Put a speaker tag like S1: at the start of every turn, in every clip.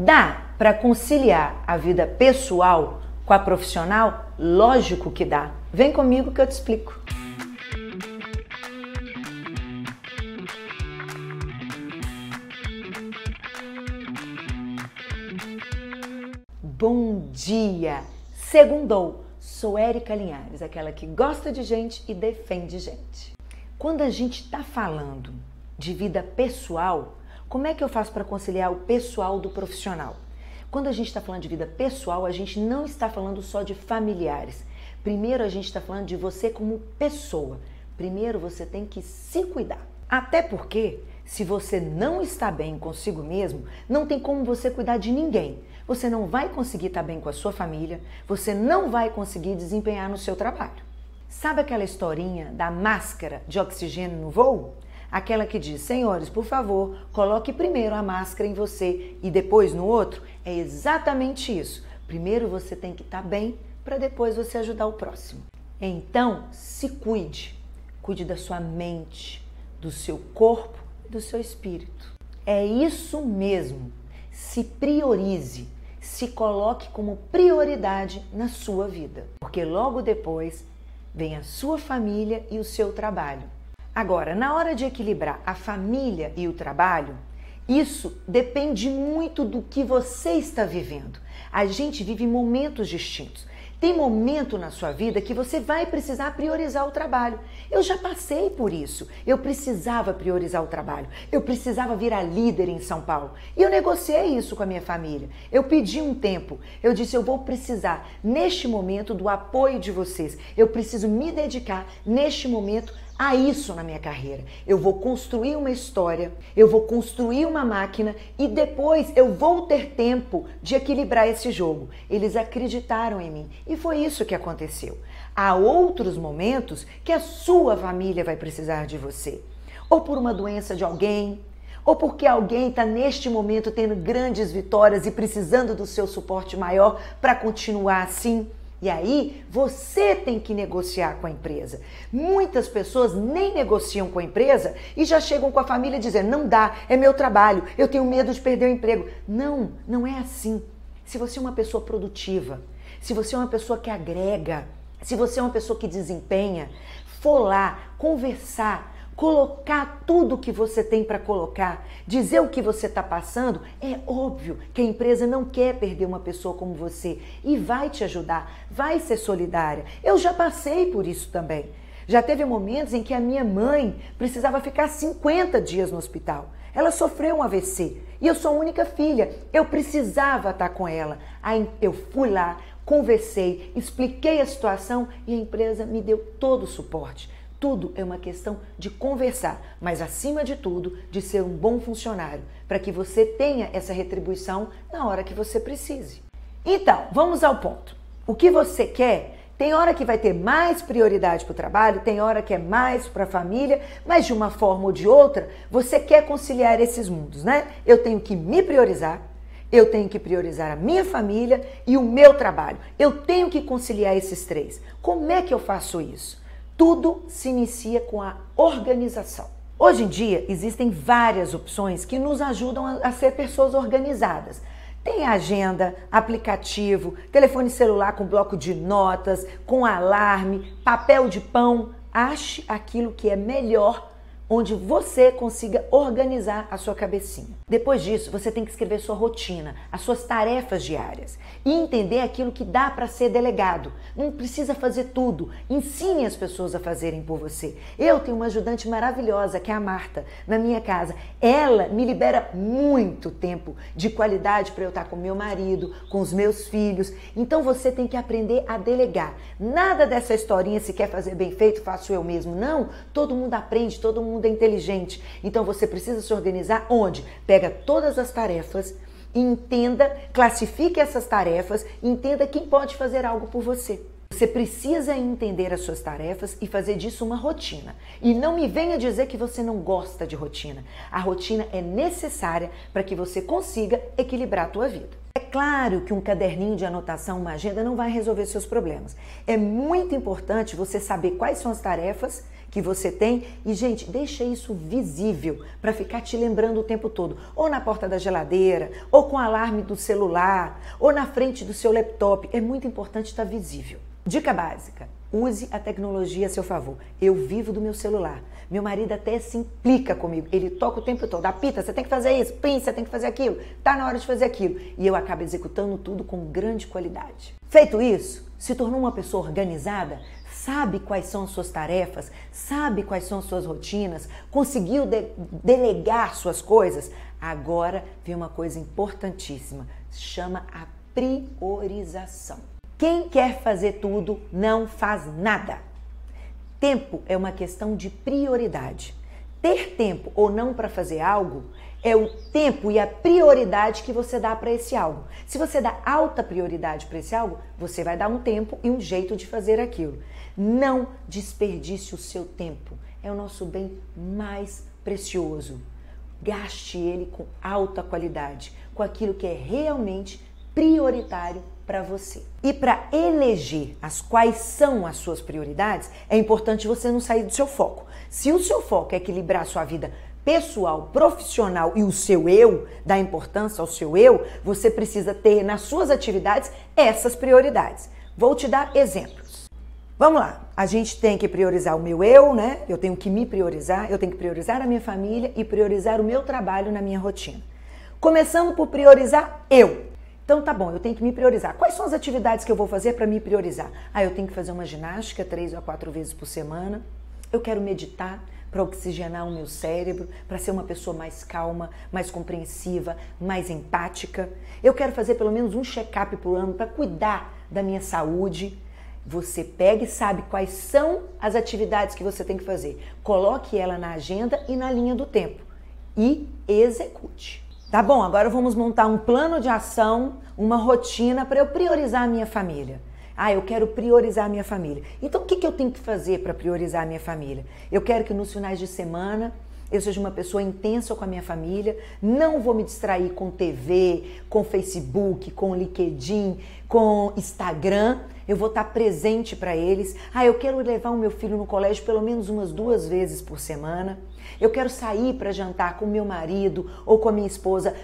S1: Dá para conciliar a vida pessoal com a profissional? Lógico que dá. Vem comigo que eu te explico. Bom dia! Segundou! Sou Érica Linhares, aquela que gosta de gente e defende gente. Quando a gente está falando de vida pessoal, como é que eu faço para conciliar o pessoal do profissional? Quando a gente está falando de vida pessoal, a gente não está falando só de familiares. Primeiro, a gente está falando de você como pessoa. Primeiro, você tem que se cuidar. Até porque, se você não está bem consigo mesmo, não tem como você cuidar de ninguém você não vai conseguir estar bem com a sua família, você não vai conseguir desempenhar no seu trabalho. Sabe aquela historinha da máscara de oxigênio no voo? Aquela que diz: Senhores, por favor, coloque primeiro a máscara em você e depois no outro? É exatamente isso. Primeiro você tem que estar bem para depois você ajudar o próximo. Então, se cuide. Cuide da sua mente, do seu corpo e do seu espírito. É isso mesmo. Se priorize se coloque como prioridade na sua vida, porque logo depois vem a sua família e o seu trabalho. Agora, na hora de equilibrar a família e o trabalho, isso depende muito do que você está vivendo. A gente vive momentos distintos. Tem momento na sua vida que você vai precisar priorizar o trabalho. Eu já passei por isso. Eu precisava priorizar o trabalho. Eu precisava virar líder em São Paulo. E eu negociei isso com a minha família. Eu pedi um tempo. Eu disse: eu vou precisar, neste momento, do apoio de vocês. Eu preciso me dedicar, neste momento, a isso na minha carreira. Eu vou construir uma história, eu vou construir uma máquina e depois eu vou ter tempo de equilibrar esse jogo. Eles acreditaram em mim e foi isso que aconteceu. Há outros momentos que a sua família vai precisar de você, ou por uma doença de alguém, ou porque alguém está neste momento tendo grandes vitórias e precisando do seu suporte maior para continuar assim. E aí você tem que negociar com a empresa. Muitas pessoas nem negociam com a empresa e já chegam com a família dizendo: não dá, é meu trabalho, eu tenho medo de perder o emprego. Não, não é assim. Se você é uma pessoa produtiva, se você é uma pessoa que agrega, se você é uma pessoa que desempenha, for lá conversar colocar tudo o que você tem para colocar, dizer o que você está passando, é óbvio que a empresa não quer perder uma pessoa como você e vai te ajudar, vai ser solidária. Eu já passei por isso também. Já teve momentos em que a minha mãe precisava ficar 50 dias no hospital. Ela sofreu um AVC e eu sou a única filha. Eu precisava estar com ela. Aí eu fui lá, conversei, expliquei a situação e a empresa me deu todo o suporte. Tudo é uma questão de conversar, mas acima de tudo, de ser um bom funcionário, para que você tenha essa retribuição na hora que você precise. Então, vamos ao ponto. O que você quer? Tem hora que vai ter mais prioridade para o trabalho, tem hora que é mais para a família, mas de uma forma ou de outra, você quer conciliar esses mundos, né? Eu tenho que me priorizar, eu tenho que priorizar a minha família e o meu trabalho. Eu tenho que conciliar esses três. Como é que eu faço isso? Tudo se inicia com a organização. Hoje em dia existem várias opções que nos ajudam a, ser pessoas organizadas. Tem agenda, aplicativo, telefone celular com bloco de notas, com alarme, papel de pão. Ache aquilo que é melhor onde você consiga organizar a sua cabecinha. Depois disso, você tem que escrever sua rotina, as suas tarefas diárias e entender aquilo que dá para ser delegado. Não precisa fazer tudo. Ensine as pessoas a fazerem por você. Eu tenho uma ajudante maravilhosa que é a Marta na minha casa. Ela me libera muito tempo de qualidade para eu estar com meu marido, com os meus filhos. Então você tem que aprender a delegar. Nada dessa historinha se quer fazer bem feito, faço eu mesmo. Não, todo mundo aprende, todo mundo mundo é inteligente. Então você precisa se organizar onde? Pega todas as tarefas, entenda, classifique essas tarefas, entenda quem pode fazer algo por você. Você precisa entender as suas tarefas e fazer disso uma rotina. E não me venha dizer que você não gosta de rotina. A rotina é necessária para que você consiga equilibrar a tua vida. É claro que um caderninho de anotação, uma agenda não vai resolver seus problemas. É muito importante você saber quais são as tarefas que você tem e gente, deixa isso visível para ficar te lembrando o tempo todo, ou na porta da geladeira, ou com alarme do celular, ou na frente do seu laptop. É muito importante estar visível. Dica básica: use a tecnologia a seu favor. Eu vivo do meu celular. Meu marido até se implica comigo. Ele toca o tempo todo. Apita, você tem que fazer isso. Pim, você tem que fazer aquilo. Tá na hora de fazer aquilo. E eu acabo executando tudo com grande qualidade. Feito isso, se tornou uma pessoa organizada, sabe quais são as suas tarefas, sabe quais são as suas rotinas, conseguiu de delegar suas coisas. Agora vem uma coisa importantíssima, chama a priorização. Quem quer fazer tudo não faz nada. Tempo é uma questão de prioridade. Ter tempo ou não para fazer algo é o tempo e a prioridade que você dá para esse algo. Se você dá alta prioridade para esse algo, você vai dar um tempo e um jeito de fazer aquilo. Não desperdice o seu tempo. É o nosso bem mais precioso. Gaste ele com alta qualidade, com aquilo que é realmente prioritário para você. E para eleger as quais são as suas prioridades, é importante você não sair do seu foco. Se o seu foco é equilibrar a sua vida pessoal, profissional e o seu eu, dar importância ao seu eu, você precisa ter nas suas atividades essas prioridades. Vou te dar exemplos. Vamos lá. A gente tem que priorizar o meu eu, né? Eu tenho que me priorizar, eu tenho que priorizar a minha família e priorizar o meu trabalho na minha rotina. Começando por priorizar eu. Então tá bom, eu tenho que me priorizar. Quais são as atividades que eu vou fazer para me priorizar? Ah, eu tenho que fazer uma ginástica três a quatro vezes por semana. Eu quero meditar para oxigenar o meu cérebro, para ser uma pessoa mais calma, mais compreensiva, mais empática. Eu quero fazer pelo menos um check-up por ano para cuidar da minha saúde. Você pega e sabe quais são as atividades que você tem que fazer. Coloque ela na agenda e na linha do tempo e execute. Tá bom, agora vamos montar um plano de ação, uma rotina para eu priorizar a minha família. Ah, eu quero priorizar a minha família. Então, o que, que eu tenho que fazer para priorizar a minha família? Eu quero que nos finais de semana eu seja uma pessoa intensa com a minha família, não vou me distrair com TV, com Facebook, com LinkedIn, com Instagram. Eu vou estar presente para eles. Ah, eu quero levar o meu filho no colégio pelo menos umas duas vezes por semana. Eu quero sair para jantar com meu marido ou com a minha esposa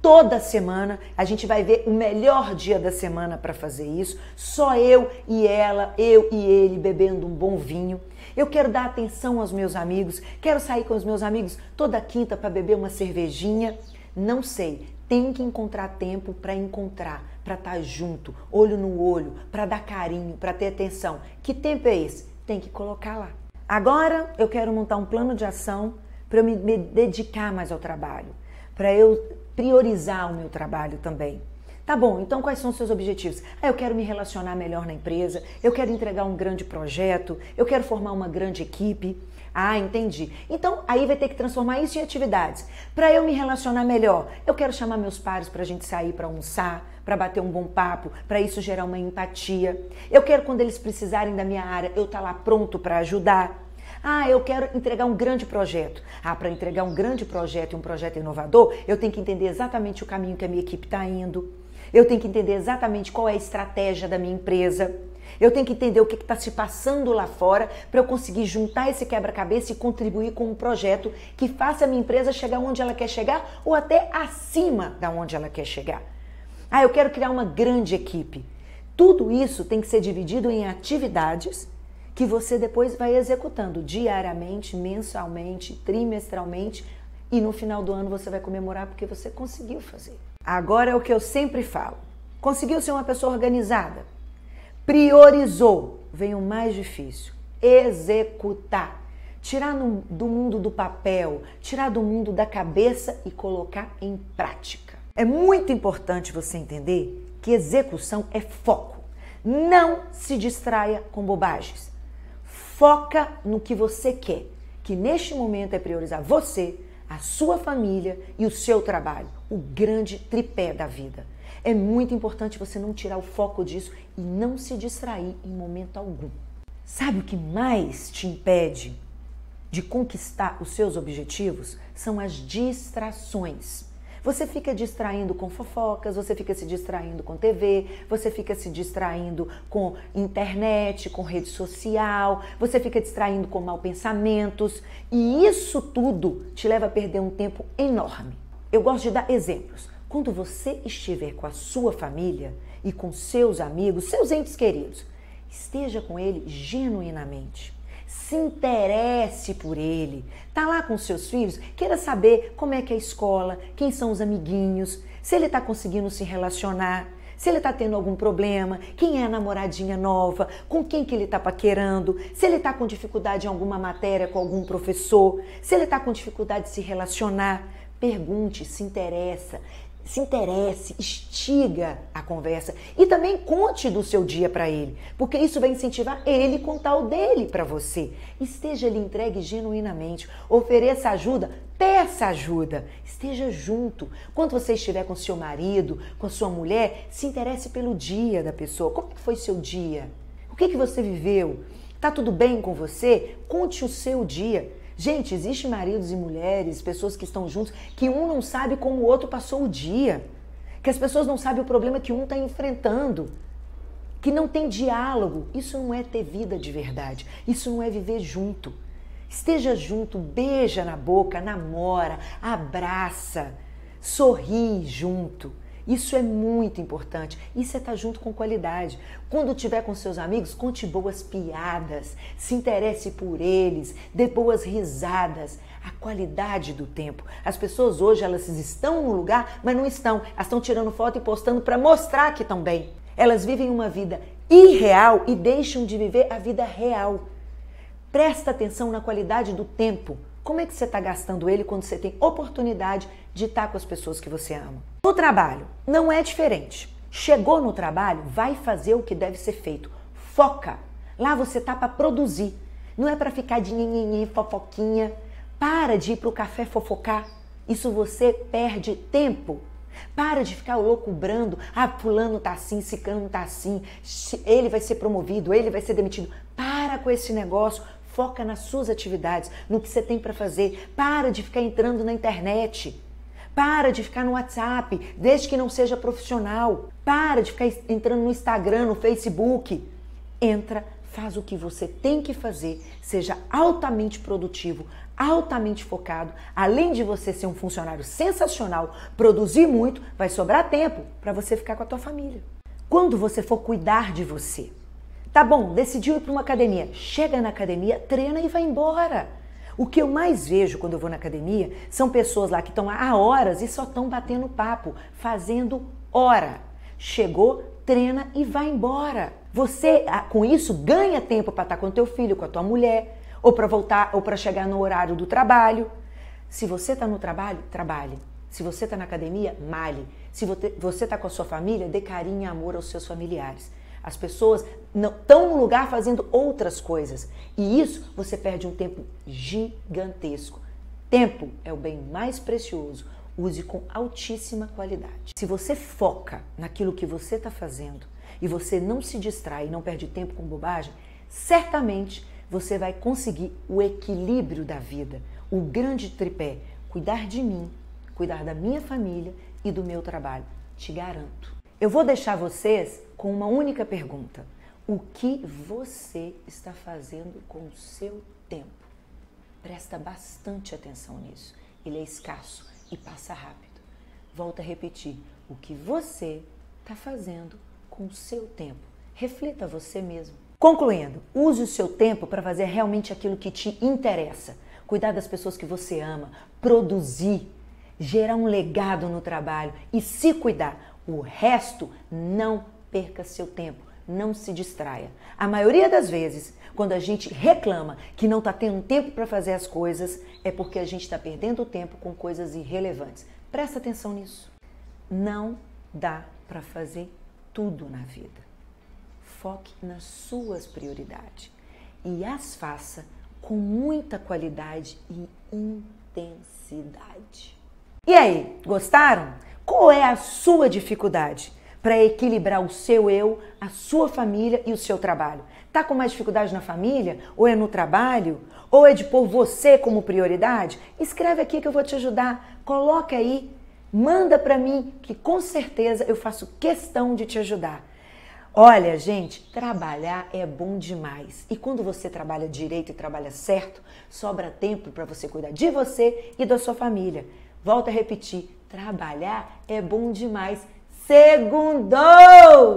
S1: toda semana. A gente vai ver o melhor dia da semana para fazer isso. Só eu e ela, eu e ele bebendo um bom vinho. Eu quero dar atenção aos meus amigos. Quero sair com os meus amigos toda quinta para beber uma cervejinha. Não sei. Tem que encontrar tempo para encontrar, para estar tá junto, olho no olho, para dar carinho, para ter atenção. Que tempo é esse? Tem que colocar lá. Agora eu quero montar um plano de ação para eu me, dedicar mais ao trabalho, para eu priorizar o meu trabalho também. Tá bom, então quais são os seus objetivos? Ah, eu quero me relacionar melhor na empresa, eu quero entregar um grande projeto, eu quero formar uma grande equipe. Ah, entendi. Então aí vai ter que transformar isso em atividades. Para eu me relacionar melhor, eu quero chamar meus pares para a gente sair para almoçar, para bater um bom papo, para isso gerar uma empatia. Eu quero, quando eles precisarem da minha área, eu estar tá lá pronto para ajudar. Ah, eu quero entregar um grande projeto. Ah, para entregar um grande projeto e um projeto inovador, eu tenho que entender exatamente o caminho que a minha equipe está indo. Eu tenho que entender exatamente qual é a estratégia da minha empresa. Eu tenho que entender o que está se passando lá fora para eu conseguir juntar esse quebra-cabeça e contribuir com um projeto que faça a minha empresa chegar onde ela quer chegar ou até acima da onde ela quer chegar. Ah, eu quero criar uma grande equipe. Tudo isso tem que ser dividido em atividades que você depois vai executando diariamente, mensalmente, trimestralmente e no final do ano você vai comemorar porque você conseguiu fazer. Agora é o que eu sempre falo. Conseguiu ser uma pessoa organizada? Priorizou. Vem o mais difícil: executar. Tirar no, do mundo do papel, tirar do mundo da cabeça e colocar em prática. É muito importante você entender que execução é foco. Não se distraia com bobagens. Foca no que você quer, que neste momento é priorizar você, a sua família e o seu trabalho, o grande tripé da vida. É muito importante você não tirar o foco disso e não se distrair em momento algum. Sabe o que mais te impede de conquistar os seus objetivos? São as distrações. Você fica distraindo com fofocas, você fica se distraindo com TV, você fica se distraindo com internet, com rede social, você fica distraindo com mal pensamentos, e isso tudo te leva a perder um tempo enorme. Eu gosto de dar exemplos. Quando você estiver com a sua família e com seus amigos, seus entes queridos, esteja com ele genuinamente se interesse por ele. Tá lá com seus filhos, queira saber como é que é a escola, quem são os amiguinhos, se ele está conseguindo se relacionar, se ele está tendo algum problema, quem é a namoradinha nova, com quem que ele está paquerando, se ele está com dificuldade em alguma matéria com algum professor, se ele está com dificuldade de se relacionar. Pergunte, se interessa, se interesse, estiga a conversa e também conte do seu dia para ele, porque isso vai incentivar ele contar o dele para você. Esteja lhe entregue genuinamente, ofereça ajuda, peça ajuda, esteja junto. Quando você estiver com seu marido, com sua mulher, se interesse pelo dia da pessoa. Como foi seu dia? O que que você viveu? Tá tudo bem com você? Conte o seu dia. Gente, existe maridos e mulheres, pessoas que estão juntos, que um não sabe como o outro passou o dia. Que as pessoas não sabem o problema que um está enfrentando. Que não tem diálogo. Isso não é ter vida de verdade. Isso não é viver junto. Esteja junto, beija na boca, namora, abraça, sorri junto. Isso é muito importante. Isso é estar junto com qualidade. Quando estiver com seus amigos, conte boas piadas, se interesse por eles, dê boas risadas. A qualidade do tempo. As pessoas hoje elas estão no lugar, mas não estão. Elas estão tirando foto e postando para mostrar que estão bem. Elas vivem uma vida irreal e deixam de viver a vida real. Presta atenção na qualidade do tempo. Como é que você está gastando ele quando você tem oportunidade de estar com as pessoas que você ama? No trabalho, não é diferente. Chegou no trabalho, vai fazer o que deve ser feito. Foca. Lá você tá para produzir. Não é para ficar de nhenhenhen, fofoquinha. Para de ir pro café fofocar. Isso você perde tempo. Para de ficar louco brando. Ah, fulano tá assim, ciclano tá assim. Ele vai ser promovido, ele vai ser demitido. Para com esse negócio. Foca nas suas atividades, no que você tem para fazer. Para de ficar entrando na internet. Para de ficar no WhatsApp, desde que não seja profissional. Para de ficar entrando no Instagram, no Facebook. Entra, faz o que você tem que fazer, seja altamente produtivo, altamente focado. Além de você ser um funcionário sensacional, produzir muito, vai sobrar tempo para você ficar com a tua família. Quando você for cuidar de você, tá bom, decidiu ir para uma academia, chega na academia, treina e vai embora. O que eu mais vejo quando eu vou na academia são pessoas lá que estão há horas e só estão batendo papo, fazendo hora. Chegou, treina e vai embora. Você, ah, com isso, ganha tempo para estar tá com teu filho, com a tua mulher, ou para voltar, ou para chegar no horário do trabalho. Se você está no trabalho, trabalhe. Se você está na academia, male. Se você está com a sua família, dê carinho e amor aos seus familiares. As pessoas estão no lugar fazendo outras coisas. E isso você perde um tempo gigantesco. Tempo é o bem mais precioso. Use com altíssima qualidade. Se você foca naquilo que você está fazendo e você não se distrai não perde tempo com bobagem, certamente você vai conseguir o equilíbrio da vida, o grande tripé: cuidar de mim, cuidar da minha família e do meu trabalho. Te garanto. Eu vou deixar vocês com uma única pergunta: o que você está fazendo com o seu tempo? Presta bastante atenção nisso. Ele é escasso e passa rápido. Volto a repetir: o que você está fazendo com o seu tempo? Reflita você mesmo. Concluindo, use o seu tempo para fazer realmente aquilo que te interessa. Cuidar das pessoas que você ama, produzir, gerar um legado no trabalho e se cuidar. O resto, não perca seu tempo, não se distraia. A maioria das vezes, quando a gente reclama que não está tendo tempo para fazer as coisas, é porque a gente está perdendo tempo com coisas irrelevantes. Presta atenção nisso. Não dá para fazer tudo na vida. Foque nas suas prioridades e as faça com muita qualidade e intensidade. E aí, gostaram? Qual é a sua dificuldade para equilibrar o seu eu, a sua família e o seu trabalho? Tá com mais dificuldade na família? Ou é no trabalho? Ou é de pôr você como prioridade? Escreve aqui que eu vou te ajudar. Coloca aí. Manda para mim que com certeza eu faço questão de te ajudar. Olha, gente, trabalhar é bom demais. E quando você trabalha direito e trabalha certo, sobra tempo para você cuidar de você e da sua família. Volto a repetir, trabalhar é bom demais. Segundou!